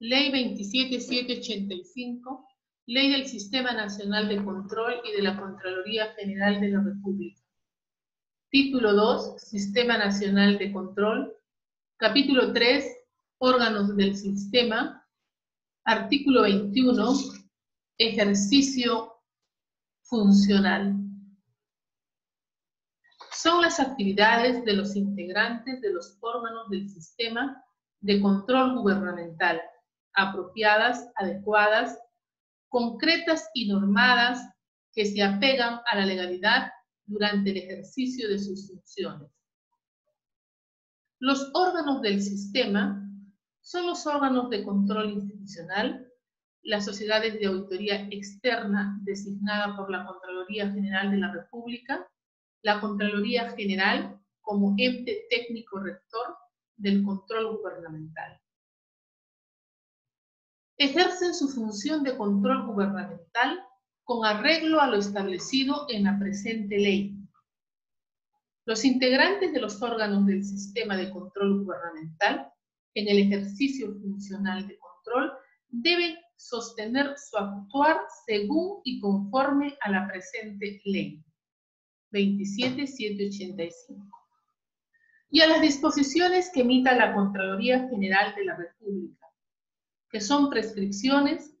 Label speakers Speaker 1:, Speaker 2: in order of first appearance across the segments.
Speaker 1: Ley 27785, Ley del Sistema Nacional de Control y de la Contraloría General de la República. Título 2, Sistema Nacional de Control. Capítulo 3, Órganos del Sistema. Artículo 21, Ejercicio funcional. Son las actividades de los integrantes de los órganos del sistema de control gubernamental, apropiadas, adecuadas, concretas y normadas que se apegan a la legalidad durante el ejercicio de sus funciones. Los órganos del sistema son los órganos de control institucional, las sociedades de auditoría externa designada por la Contraloría General de la República, la Contraloría General como ente técnico rector del control gubernamental. Ejercen su función de control gubernamental con arreglo a lo establecido en la presente ley. Los integrantes de los órganos del sistema de control gubernamental en el ejercicio funcional de control deben sostener su actuar según y conforme a la presente ley. 27785 y a las disposiciones que emita la Contraloría General de la República, que son prescripciones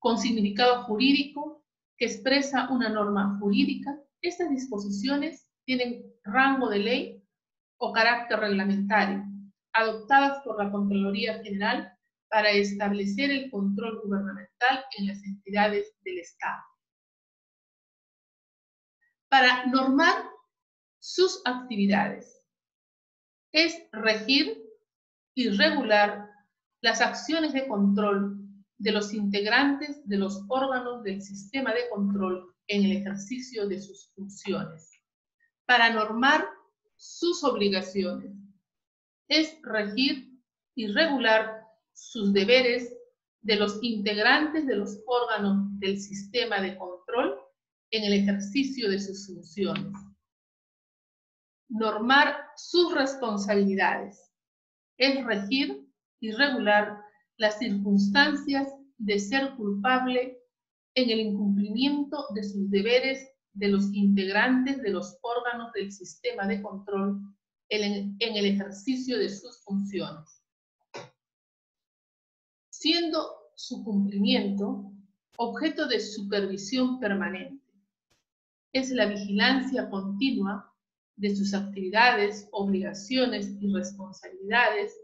Speaker 1: con significado jurídico que expresa una norma jurídica. Estas disposiciones tienen rango de ley o carácter reglamentario, adoptadas por la Contraloría General para establecer el control gubernamental en las entidades del Estado. Para normar sus actividades es regir y regular las acciones de control de los integrantes de los órganos del sistema de control en el ejercicio de sus funciones. Para normar sus obligaciones es regir y regular sus deberes de los integrantes de los órganos del sistema de control en el ejercicio de sus funciones. Normar sus responsabilidades es regir y regular las circunstancias de ser culpable en el incumplimiento de sus deberes de los integrantes de los órganos del sistema de control en el ejercicio de sus funciones siendo su cumplimiento objeto de supervisión permanente. Es la vigilancia continua de sus actividades, obligaciones y responsabilidades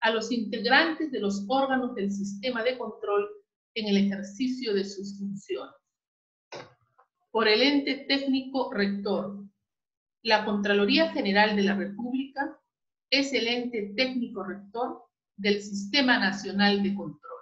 Speaker 1: a los integrantes de los órganos del sistema de control en el ejercicio de sus funciones. Por el ente técnico rector, la Contraloría General de la República es el ente técnico rector del Sistema Nacional de Control.